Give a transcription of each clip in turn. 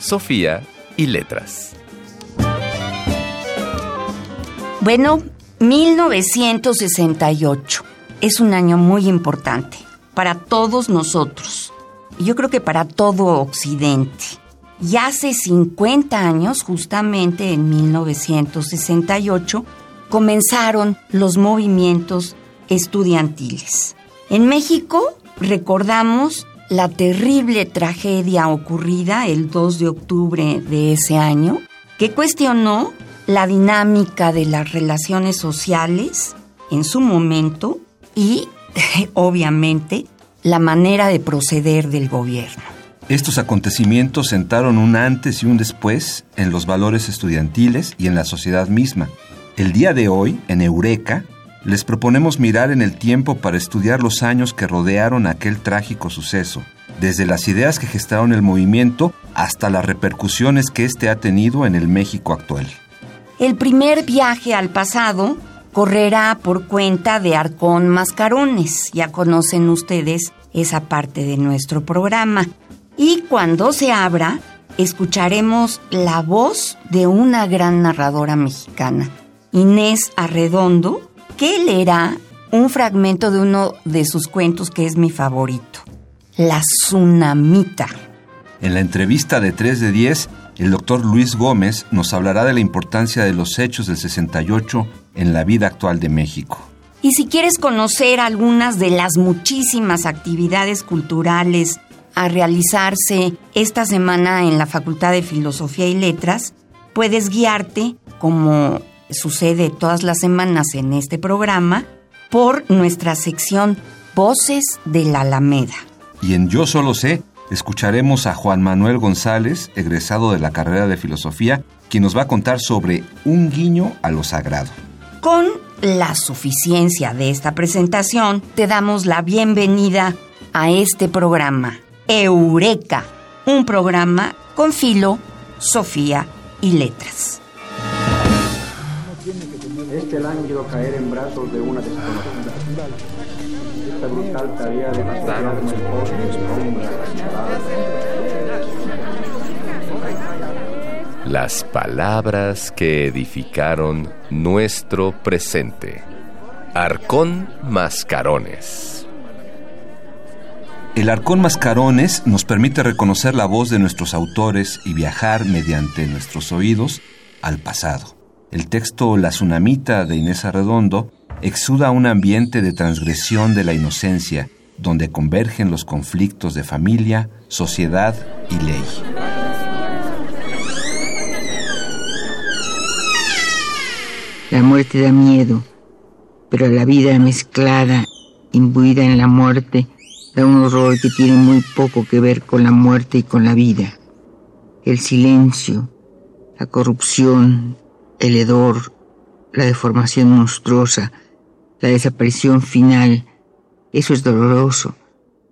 Sofía y letras. Bueno, 1968 es un año muy importante para todos nosotros. Yo creo que para todo Occidente. Y hace 50 años, justamente en 1968, comenzaron los movimientos estudiantiles. En México recordamos la terrible tragedia ocurrida el 2 de octubre de ese año, que cuestionó la dinámica de las relaciones sociales en su momento y, obviamente, la manera de proceder del gobierno. Estos acontecimientos sentaron un antes y un después en los valores estudiantiles y en la sociedad misma. El día de hoy, en Eureka, les proponemos mirar en el tiempo para estudiar los años que rodearon aquel trágico suceso, desde las ideas que gestaron el movimiento hasta las repercusiones que éste ha tenido en el México actual. El primer viaje al pasado correrá por cuenta de Arcón Mascarones. Ya conocen ustedes esa parte de nuestro programa. Y cuando se abra, escucharemos la voz de una gran narradora mexicana, Inés Arredondo, que leerá un fragmento de uno de sus cuentos que es mi favorito, La Tsunamita. En la entrevista de 3 de 10, el doctor Luis Gómez nos hablará de la importancia de los hechos del 68 en la vida actual de México. Y si quieres conocer algunas de las muchísimas actividades culturales a realizarse esta semana en la Facultad de Filosofía y Letras, puedes guiarte, como sucede todas las semanas en este programa, por nuestra sección Voces de la Alameda. Y en Yo Solo Sé, escucharemos a Juan Manuel González, egresado de la carrera de Filosofía, quien nos va a contar sobre un guiño a lo sagrado. Con la suficiencia de esta presentación, te damos la bienvenida a este programa, Eureka, un programa con filo, Sofía y letras. Este lánguido caer en brazos de una desconocida. Esta brutal tarea de sombra Las palabras que edificaron nuestro presente. Arcón Mascarones. El Arcón Mascarones nos permite reconocer la voz de nuestros autores y viajar mediante nuestros oídos al pasado. El texto La Tsunamita de Inés Arredondo exuda un ambiente de transgresión de la inocencia, donde convergen los conflictos de familia, sociedad y ley. La muerte da miedo, pero la vida mezclada, imbuida en la muerte, da un horror que tiene muy poco que ver con la muerte y con la vida. El silencio, la corrupción, el hedor, la deformación monstruosa, la desaparición final, eso es doloroso,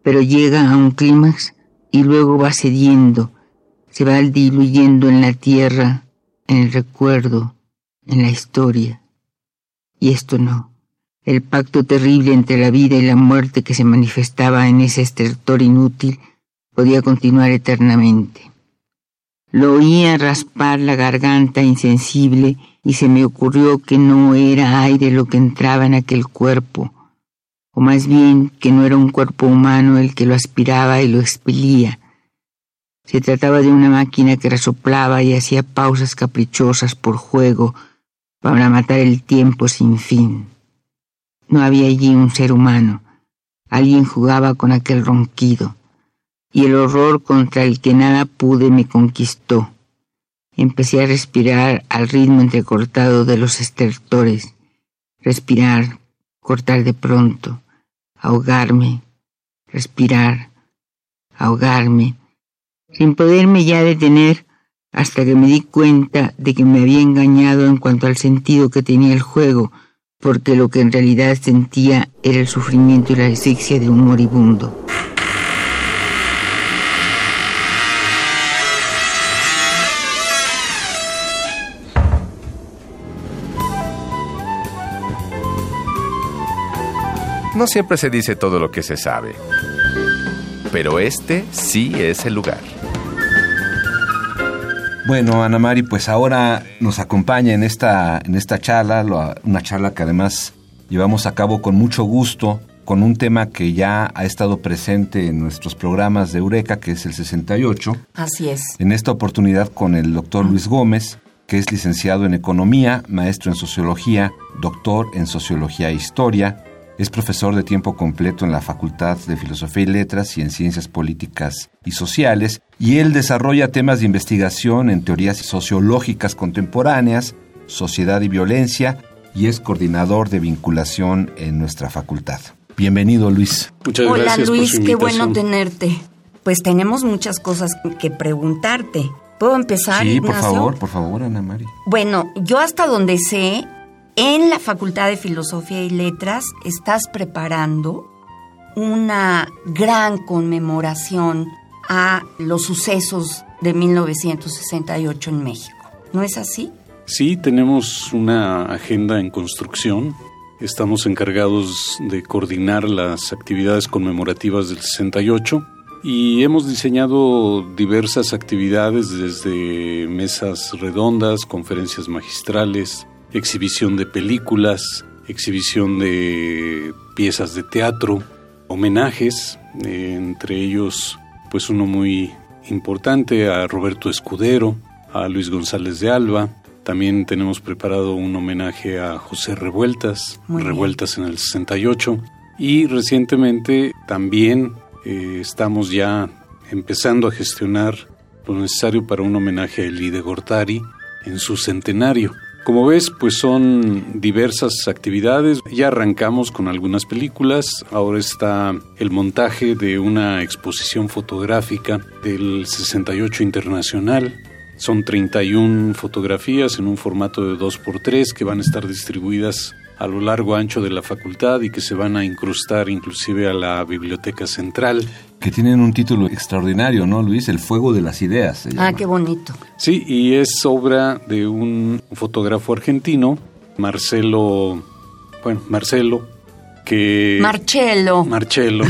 pero llega a un clímax y luego va cediendo, se va diluyendo en la tierra, en el recuerdo, en la historia. Y esto no. El pacto terrible entre la vida y la muerte que se manifestaba en ese estertor inútil podía continuar eternamente. Lo oía raspar la garganta insensible y se me ocurrió que no era aire lo que entraba en aquel cuerpo, o más bien que no era un cuerpo humano el que lo aspiraba y lo expelía. Se trataba de una máquina que resoplaba y hacía pausas caprichosas por juego para matar el tiempo sin fin. No había allí un ser humano. Alguien jugaba con aquel ronquido, y el horror contra el que nada pude me conquistó. Empecé a respirar al ritmo entrecortado de los estertores, respirar, cortar de pronto, ahogarme, respirar, ahogarme, sin poderme ya detener hasta que me di cuenta de que me había engañado en cuanto al sentido que tenía el juego, porque lo que en realidad sentía era el sufrimiento y la asfixia de un moribundo. No siempre se dice todo lo que se sabe, pero este sí es el lugar. Bueno, Ana Mari, pues ahora nos acompaña en esta, en esta charla, una charla que además llevamos a cabo con mucho gusto, con un tema que ya ha estado presente en nuestros programas de Eureka, que es el 68. Así es. En esta oportunidad con el doctor Luis Gómez, que es licenciado en Economía, maestro en Sociología, doctor en Sociología e Historia, es profesor de tiempo completo en la Facultad de Filosofía y Letras y en Ciencias Políticas y Sociales, y él desarrolla temas de investigación en teorías sociológicas contemporáneas, sociedad y violencia, y es coordinador de vinculación en nuestra facultad. Bienvenido, Luis. Muchas Hola, gracias. Hola, Luis, qué bueno tenerte. Pues tenemos muchas cosas que preguntarte. ¿Puedo empezar? Sí, por favor, por favor, Ana María. Bueno, yo hasta donde sé, en la Facultad de Filosofía y Letras estás preparando una gran conmemoración a los sucesos de 1968 en México. ¿No es así? Sí, tenemos una agenda en construcción. Estamos encargados de coordinar las actividades conmemorativas del 68 y hemos diseñado diversas actividades desde mesas redondas, conferencias magistrales, exhibición de películas, exhibición de piezas de teatro, homenajes, entre ellos pues uno muy importante a Roberto Escudero, a Luis González de Alba, también tenemos preparado un homenaje a José Revueltas, Revueltas en el 68, y recientemente también eh, estamos ya empezando a gestionar lo necesario para un homenaje a Elide Gortari en su centenario. Como ves, pues son diversas actividades. Ya arrancamos con algunas películas. Ahora está el montaje de una exposición fotográfica del 68 Internacional. Son 31 fotografías en un formato de 2x3 que van a estar distribuidas a lo largo ancho de la facultad y que se van a incrustar inclusive a la biblioteca central. Que tienen un título extraordinario, ¿no, Luis? El fuego de las ideas. ah, qué bonito. Sí, y es obra de un fotógrafo argentino, Marcelo, bueno, Marcelo, que... Marcelo. Marcelo,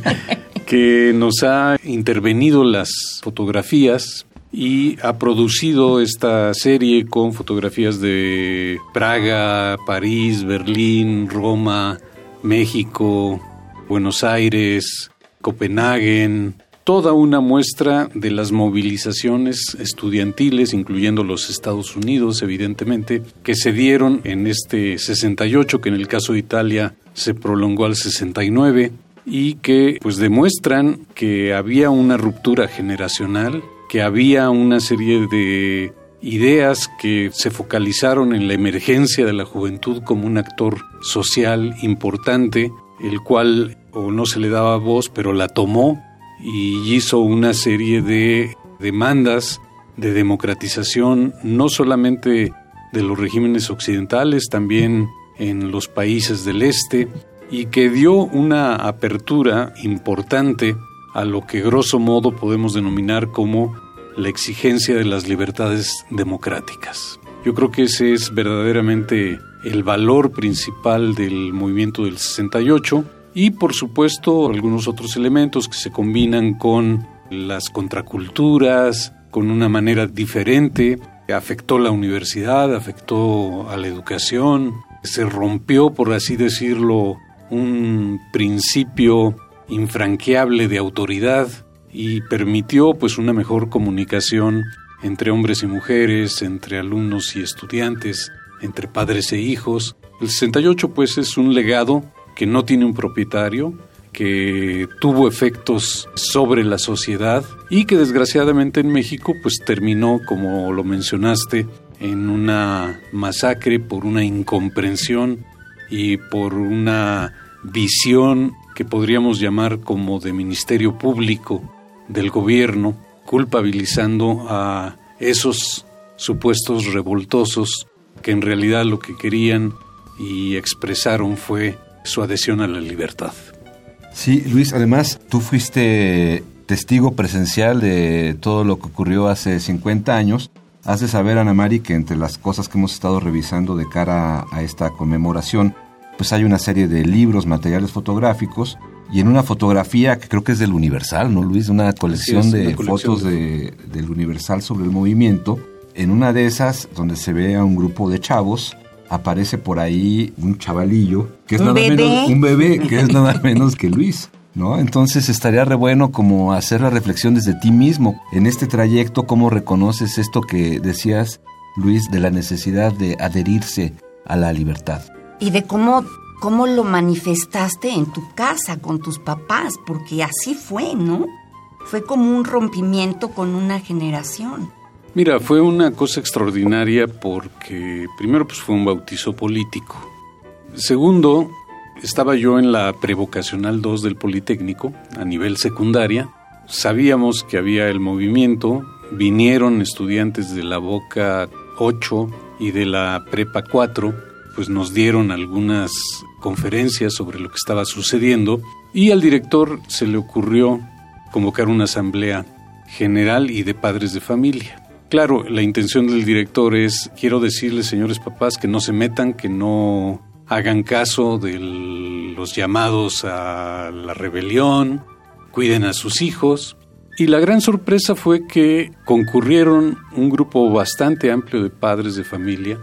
que nos ha intervenido las fotografías y ha producido esta serie con fotografías de Praga, París, Berlín, Roma, México, Buenos Aires, Copenhague, toda una muestra de las movilizaciones estudiantiles, incluyendo los Estados Unidos, evidentemente, que se dieron en este 68, que en el caso de Italia se prolongó al 69 y que pues demuestran que había una ruptura generacional que había una serie de ideas que se focalizaron en la emergencia de la juventud como un actor social importante, el cual o no se le daba voz, pero la tomó y hizo una serie de demandas de democratización, no solamente de los regímenes occidentales, también en los países del este, y que dio una apertura importante a lo que grosso modo podemos denominar como la exigencia de las libertades democráticas. Yo creo que ese es verdaderamente el valor principal del movimiento del 68 y por supuesto algunos otros elementos que se combinan con las contraculturas, con una manera diferente, afectó la universidad, afectó a la educación, se rompió, por así decirlo, un principio infranqueable de autoridad y permitió pues una mejor comunicación entre hombres y mujeres, entre alumnos y estudiantes, entre padres e hijos. El 68 pues es un legado que no tiene un propietario, que tuvo efectos sobre la sociedad y que desgraciadamente en México pues terminó, como lo mencionaste, en una masacre por una incomprensión y por una visión que podríamos llamar como de ministerio público del gobierno culpabilizando a esos supuestos revoltosos que en realidad lo que querían y expresaron fue su adhesión a la libertad. Sí, Luis, además tú fuiste testigo presencial de todo lo que ocurrió hace 50 años. Has de saber, Ana Mari, que entre las cosas que hemos estado revisando de cara a esta conmemoración, pues hay una serie de libros, materiales fotográficos, y en una fotografía que creo que es del Universal, ¿no, Luis? Una colección de fotos de, del Universal sobre el movimiento. En una de esas, donde se ve a un grupo de chavos, aparece por ahí un chavalillo, que es ¿Un nada bebé? menos un bebé, que es nada menos que Luis. ¿No? Entonces estaría re bueno como hacer la reflexión desde ti mismo. En este trayecto, ¿cómo reconoces esto que decías, Luis, de la necesidad de adherirse a la libertad? Y de cómo, cómo lo manifestaste en tu casa con tus papás, porque así fue, ¿no? Fue como un rompimiento con una generación. Mira, fue una cosa extraordinaria porque primero pues fue un bautizo político. Segundo, estaba yo en la prevocacional 2 del Politécnico a nivel secundaria. Sabíamos que había el movimiento, vinieron estudiantes de la Boca 8 y de la Prepa 4, pues nos dieron algunas conferencias sobre lo que estaba sucediendo y al director se le ocurrió convocar una asamblea general y de padres de familia. Claro, la intención del director es, quiero decirles, señores papás, que no se metan, que no hagan caso de los llamados a la rebelión, cuiden a sus hijos. Y la gran sorpresa fue que concurrieron un grupo bastante amplio de padres de familia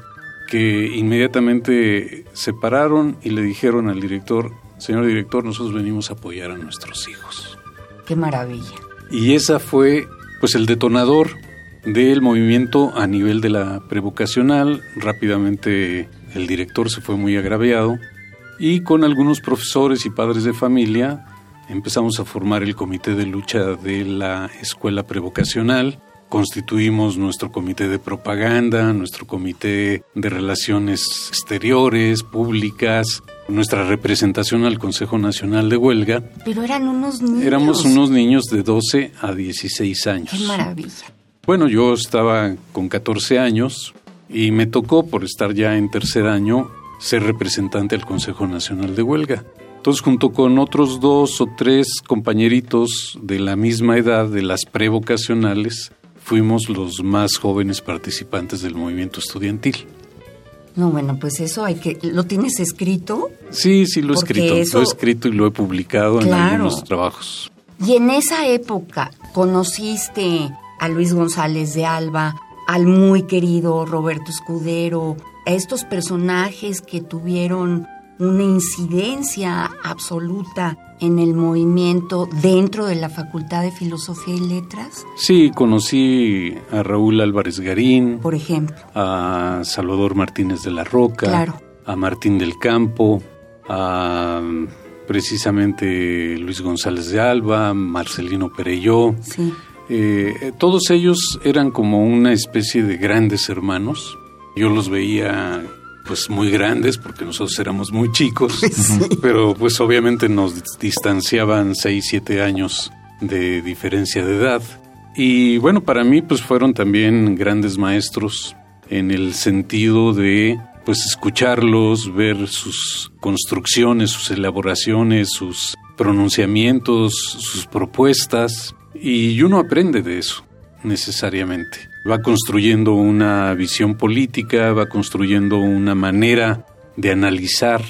que inmediatamente se pararon y le dijeron al director, señor director, nosotros venimos a apoyar a nuestros hijos. Qué maravilla. Y esa fue pues el detonador del movimiento a nivel de la prevocacional. Rápidamente el director se fue muy agraviado y con algunos profesores y padres de familia empezamos a formar el comité de lucha de la escuela prevocacional. Constituimos nuestro comité de propaganda, nuestro comité de relaciones exteriores, públicas, nuestra representación al Consejo Nacional de Huelga. Pero eran unos niños. Éramos unos niños de 12 a 16 años. Qué maravilla. Bueno, yo estaba con 14 años y me tocó, por estar ya en tercer año, ser representante del Consejo Nacional de Huelga. Entonces, junto con otros dos o tres compañeritos de la misma edad, de las prevocacionales, fuimos los más jóvenes participantes del movimiento estudiantil. No, bueno, pues eso hay que... ¿Lo tienes escrito? Sí, sí, lo he escrito. eso- Lo he escrito y lo he publicado en algunos trabajos. Y en esa época conociste a Luis González de Alba, al muy querido Roberto Escudero, a estos personajes que tuvieron una incidencia absoluta en el movimiento dentro de la Facultad de Filosofía y Letras, Sí, conocí a Raúl Álvarez Garín, por ejemplo. a Salvador Martínez de la Roca, Claro. a Martín del Campo, a precisamente Luis González de Alba, Marcelino Pereyó. Sí. Eh, todos ellos eran como una especie de grandes hermanos. Yo los veía pues muy grandes porque nosotros éramos muy chicos, pero pues obviamente nos distanciaban 6, 7 años de diferencia de edad. Y bueno, para mí pues fueron también grandes maestros en el sentido de pues escucharlos, ver sus construcciones, sus elaboraciones, sus pronunciamientos, sus propuestas y uno aprende de eso necesariamente. Va construyendo una visión política, va construyendo una manera de analizar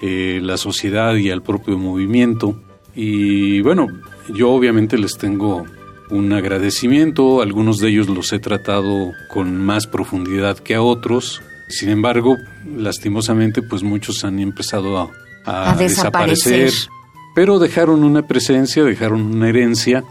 eh, la sociedad y al propio movimiento. Y bueno, yo obviamente les tengo un agradecimiento, algunos de ellos los he tratado con más profundidad que a otros. Sin embargo, lastimosamente, pues muchos han empezado a, a A desaparecer. desaparecer. Pero dejaron una presencia, dejaron una herencia.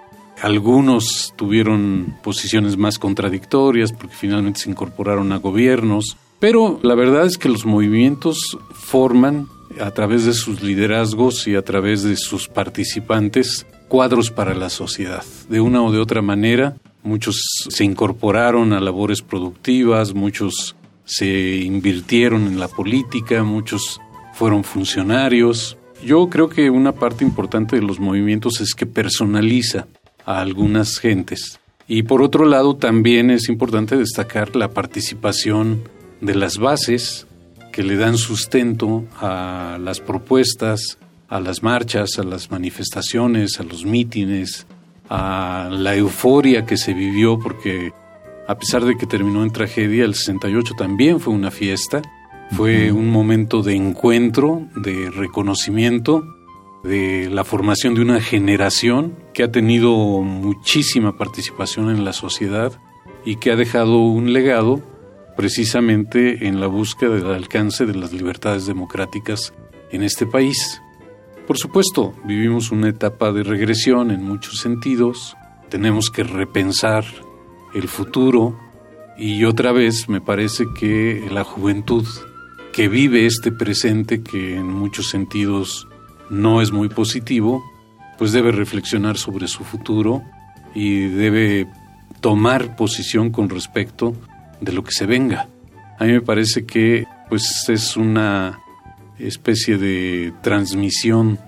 Algunos tuvieron posiciones más contradictorias porque finalmente se incorporaron a gobiernos. Pero la verdad es que los movimientos forman a través de sus liderazgos y a través de sus participantes cuadros para la sociedad. De una o de otra manera, muchos se incorporaron a labores productivas, muchos se invirtieron en la política, muchos fueron funcionarios. Yo creo que una parte importante de los movimientos es que personaliza a algunas gentes. Y por otro lado, también es importante destacar la participación de las bases que le dan sustento a las propuestas, a las marchas, a las manifestaciones, a los mítines, a la euforia que se vivió, porque a pesar de que terminó en tragedia, el 68 también fue una fiesta, fue un momento de encuentro, de reconocimiento, de la formación de una generación que ha tenido muchísima participación en la sociedad y que ha dejado un legado precisamente en la búsqueda del alcance de las libertades democráticas en este país. Por supuesto, vivimos una etapa de regresión en muchos sentidos, tenemos que repensar el futuro y otra vez me parece que la juventud que vive este presente que en muchos sentidos no es muy positivo, pues debe reflexionar sobre su futuro y debe tomar posición con respecto de lo que se venga. A mí me parece que pues es una especie de transmisión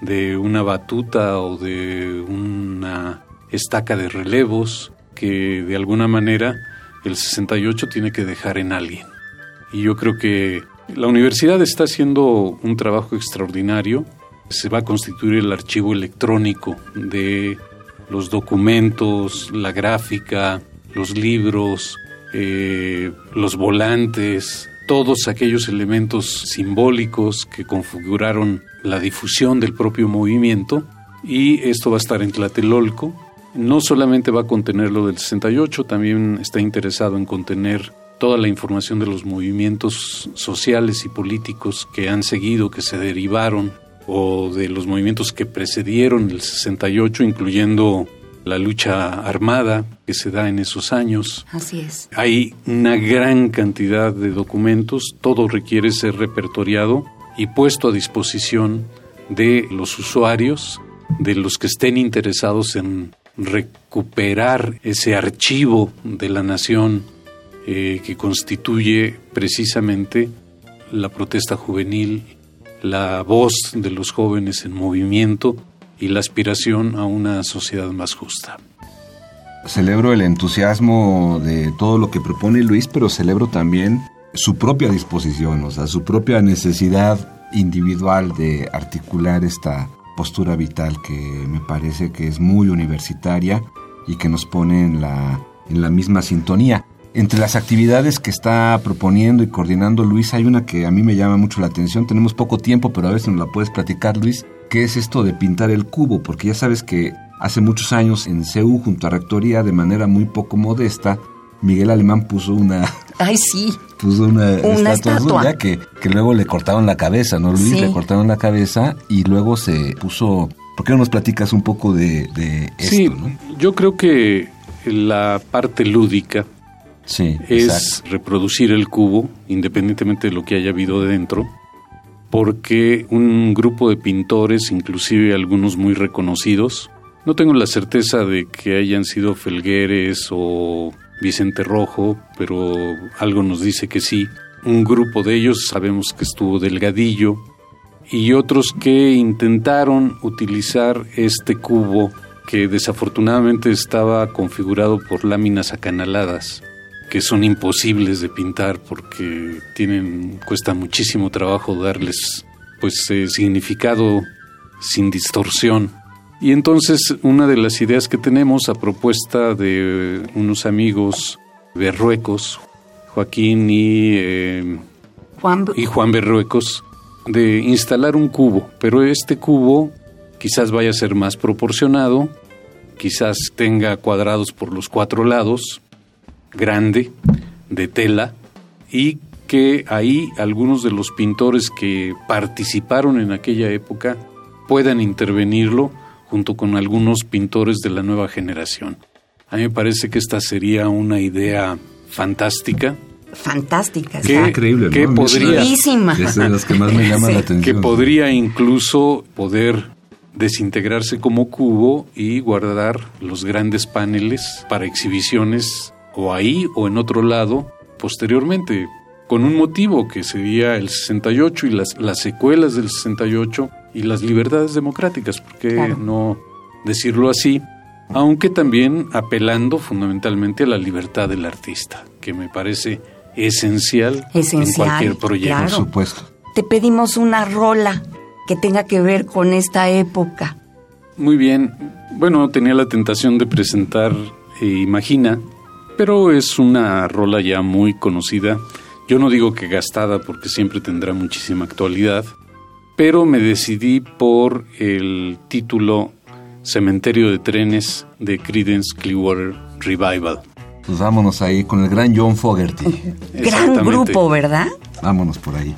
de una batuta o de una estaca de relevos que de alguna manera el 68 tiene que dejar en alguien. Y yo creo que la universidad está haciendo un trabajo extraordinario. Se va a constituir el archivo electrónico de los documentos, la gráfica, los libros, eh, los volantes, todos aquellos elementos simbólicos que configuraron la difusión del propio movimiento y esto va a estar en Tlatelolco. No solamente va a contener lo del 68, también está interesado en contener toda la información de los movimientos sociales y políticos que han seguido, que se derivaron, o de los movimientos que precedieron el 68, incluyendo la lucha armada que se da en esos años. Así es. Hay una gran cantidad de documentos, todo requiere ser repertoriado y puesto a disposición de los usuarios, de los que estén interesados en recuperar ese archivo de la nación eh, que constituye precisamente la protesta juvenil, la voz de los jóvenes en movimiento y la aspiración a una sociedad más justa. Celebro el entusiasmo de todo lo que propone Luis, pero celebro también su propia disposición, o sea, su propia necesidad individual de articular esta postura vital que me parece que es muy universitaria y que nos pone en la, en la misma sintonía. Entre las actividades que está proponiendo y coordinando Luis, hay una que a mí me llama mucho la atención. Tenemos poco tiempo, pero a veces nos la puedes platicar, Luis, ¿Qué es esto de pintar el cubo, porque ya sabes que hace muchos años en CEU, junto a Rectoría, de manera muy poco modesta, Miguel Alemán puso una... Ay, sí. Puso una, estatua, Que, que, luego le cortaron la cabeza, ¿no, Luis? Le cortaron la cabeza y luego se puso... ¿Por qué no nos platicas un poco de, esto, sí, yo creo que la parte lúdica sí, es reproducir el cubo, independientemente de lo que haya habido dentro, porque un grupo de pintores, inclusive algunos muy reconocidos, no tengo la certeza de que hayan sido Felgueres o Vicente Rojo, pero algo nos dice que sí. Un grupo de ellos sabemos que estuvo Delgadillo y otros que intentaron utilizar este cubo que desafortunadamente estaba configurado por láminas acanaladas que son imposibles de pintar porque tienen cuesta muchísimo trabajo darles pues eh, significado sin distorsión. Y entonces una de las ideas que tenemos a propuesta de unos amigos berruecos, Joaquín y, eh, Juan, y Juan Berruecos, de instalar un cubo, pero este cubo quizás vaya a ser más proporcionado, quizás tenga cuadrados por los cuatro lados, grande de tela y que ahí algunos de los pintores que participaron en aquella época puedan intervenirlo junto con algunos pintores de la nueva generación. A mí me parece que esta sería una idea fantástica. Fantástica, que, increíble, que podría, es de las que más me llama la atención. Que podría incluso poder desintegrarse como cubo y guardar los grandes paneles para exhibiciones o ahí o en otro lado posteriormente, con un motivo que sería el 68 y las, las secuelas del 68 y las libertades democráticas, ¿por qué no decirlo así? aunque también apelando fundamentalmente a la libertad del artista, que me parece esencial, en cualquier proyecto. Por supuesto. Te pedimos una rola que tenga que ver con esta época. Muy bien. Bueno, tenía la tentación de presentar eh, Imagina, pero es una rola ya muy conocida. Yo no digo que gastada porque siempre tendrá muchísima actualidad, pero me decidí por el título Cementerio de Trenes de Credence Clearwater Revival. Pues vámonos ahí con el gran John Fogerty. Gran grupo, ¿verdad? Vámonos por ahí.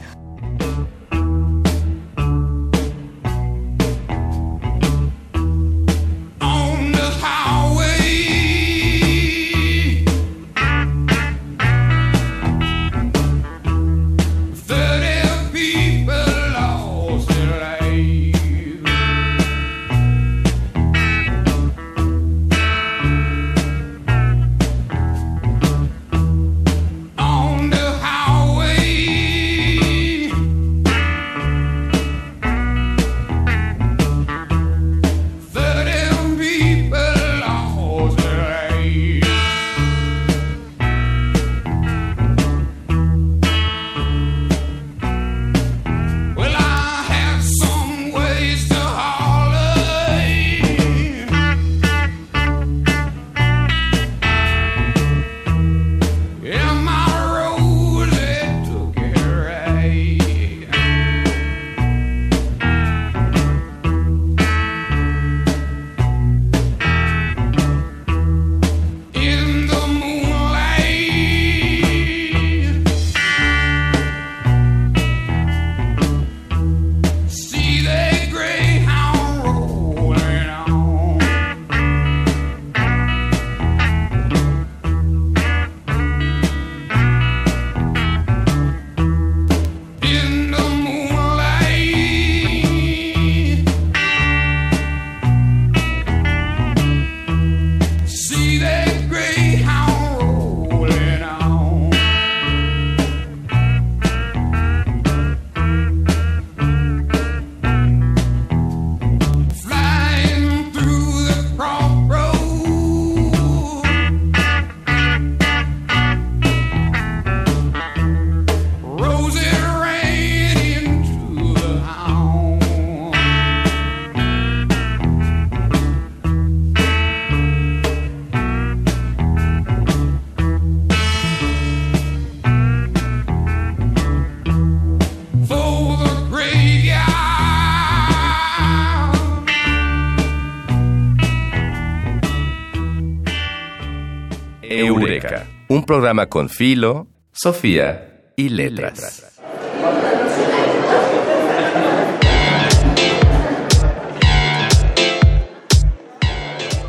Un programa con Filo, Sofía y Letras.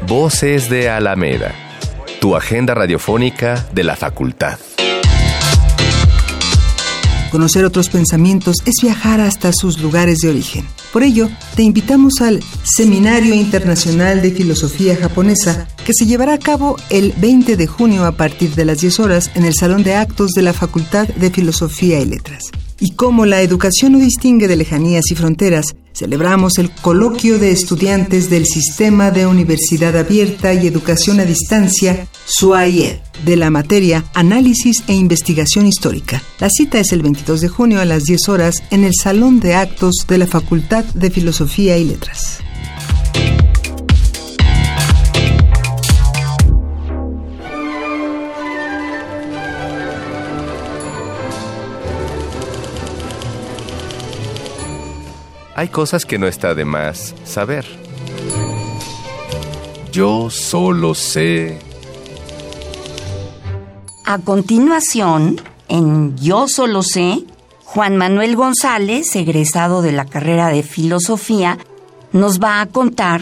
Voces de Alameda, tu agenda radiofónica de la facultad. Conocer otros pensamientos es viajar hasta sus lugares de origen. Por ello, te invitamos al Seminario Internacional de Filosofía Japonesa que se llevará a cabo el 20 de junio a partir de las 10 horas en el Salón de Actos de la Facultad de Filosofía y Letras. Y como la educación no distingue de lejanías y fronteras, celebramos el coloquio de estudiantes del Sistema de Universidad Abierta y Educación a Distancia, SUAIED, de la materia Análisis e Investigación Histórica. La cita es el 22 de junio a las 10 horas en el Salón de Actos de la Facultad de Filosofía y Letras. hay cosas que no está de más saber. Yo solo sé. A continuación, en Yo solo sé, Juan Manuel González, egresado de la carrera de filosofía, nos va a contar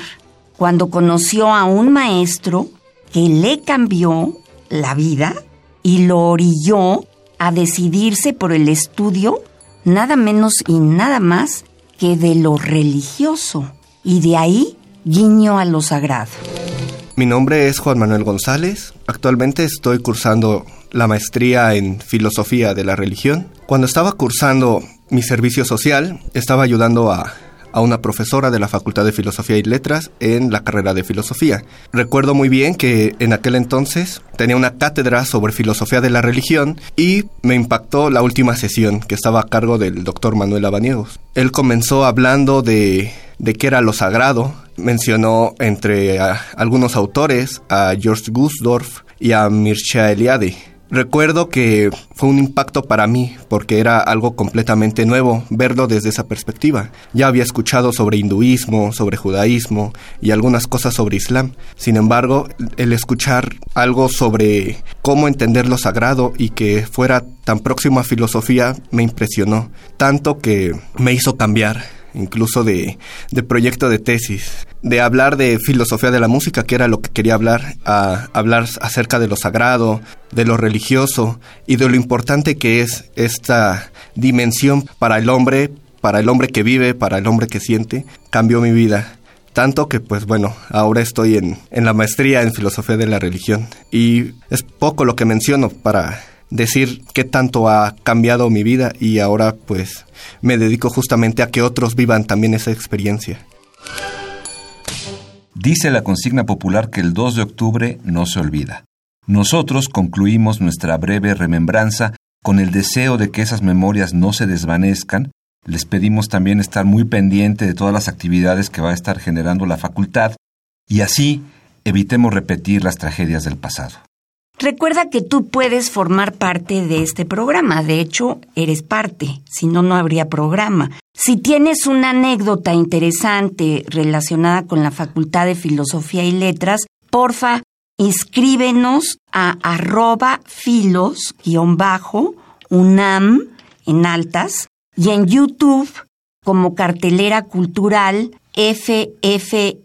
cuando conoció a un maestro que le cambió la vida y lo orilló a decidirse por el estudio nada menos y nada más que de lo religioso y de ahí guiño a lo sagrado. Mi nombre es Juan Manuel González. Actualmente estoy cursando la maestría en filosofía de la religión. Cuando estaba cursando mi servicio social, estaba ayudando a, a una profesora de la Facultad de Filosofía y Letras en la carrera de filosofía. Recuerdo muy bien que en aquel entonces tenía una cátedra sobre filosofía de la religión y me impactó la última sesión que estaba a cargo del doctor Manuel Abaniegos. Él comenzó hablando de, de qué era lo sagrado, mencionó entre algunos autores a George Gusdorf y a Mircea Eliade Recuerdo que fue un impacto para mí porque era algo completamente nuevo verlo desde esa perspectiva. Ya había escuchado sobre hinduismo, sobre judaísmo y algunas cosas sobre islam. Sin embargo, el escuchar algo sobre cómo entender lo sagrado y que fuera tan próximo a filosofía me impresionó, tanto que me hizo cambiar incluso de, de, proyecto de tesis, de hablar de filosofía de la música, que era lo que quería hablar, a hablar acerca de lo sagrado, de lo religioso y de lo importante que es esta dimensión para el hombre, para el hombre que vive, para el hombre que siente, cambió mi vida. Tanto que, pues bueno, ahora estoy en, en la maestría en filosofía de la religión. Y es poco lo que menciono para decir qué tanto ha cambiado mi vida y ahora pues me dedico justamente a que otros vivan también esa experiencia. Dice la consigna popular que el 2 de octubre no se olvida. Nosotros concluimos nuestra breve remembranza con el deseo de que esas memorias no se desvanezcan. Les pedimos también estar muy pendiente de todas las actividades que va a estar generando la facultad y así evitemos repetir las tragedias del pasado. Recuerda que tú puedes formar parte de este programa, de hecho, eres parte, si no, no habría programa. Si tienes una anécdota interesante relacionada con la Facultad de Filosofía y Letras, porfa, inscríbenos a arroba filos-unam en altas y en YouTube como cartelera cultural FFYL,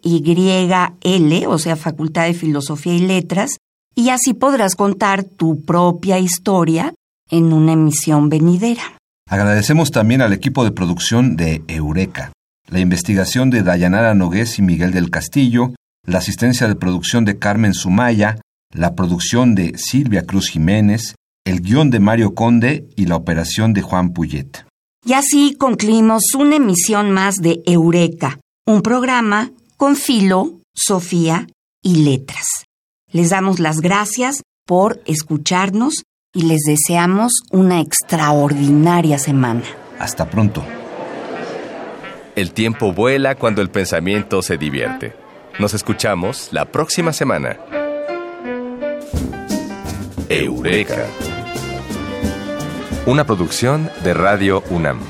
o sea, Facultad de Filosofía y Letras, y así podrás contar tu propia historia en una emisión venidera. Agradecemos también al equipo de producción de Eureka, la investigación de Dayanara Nogués y Miguel del Castillo, la asistencia de producción de Carmen Sumaya, la producción de Silvia Cruz Jiménez, el guion de Mario Conde y la operación de Juan Puyet. Y así concluimos una emisión más de Eureka, un programa con filo, Sofía y letras. Les damos las gracias por escucharnos y les deseamos una extraordinaria semana. Hasta pronto. El tiempo vuela cuando el pensamiento se divierte. Nos escuchamos la próxima semana. Eureka. Una producción de Radio UNAM.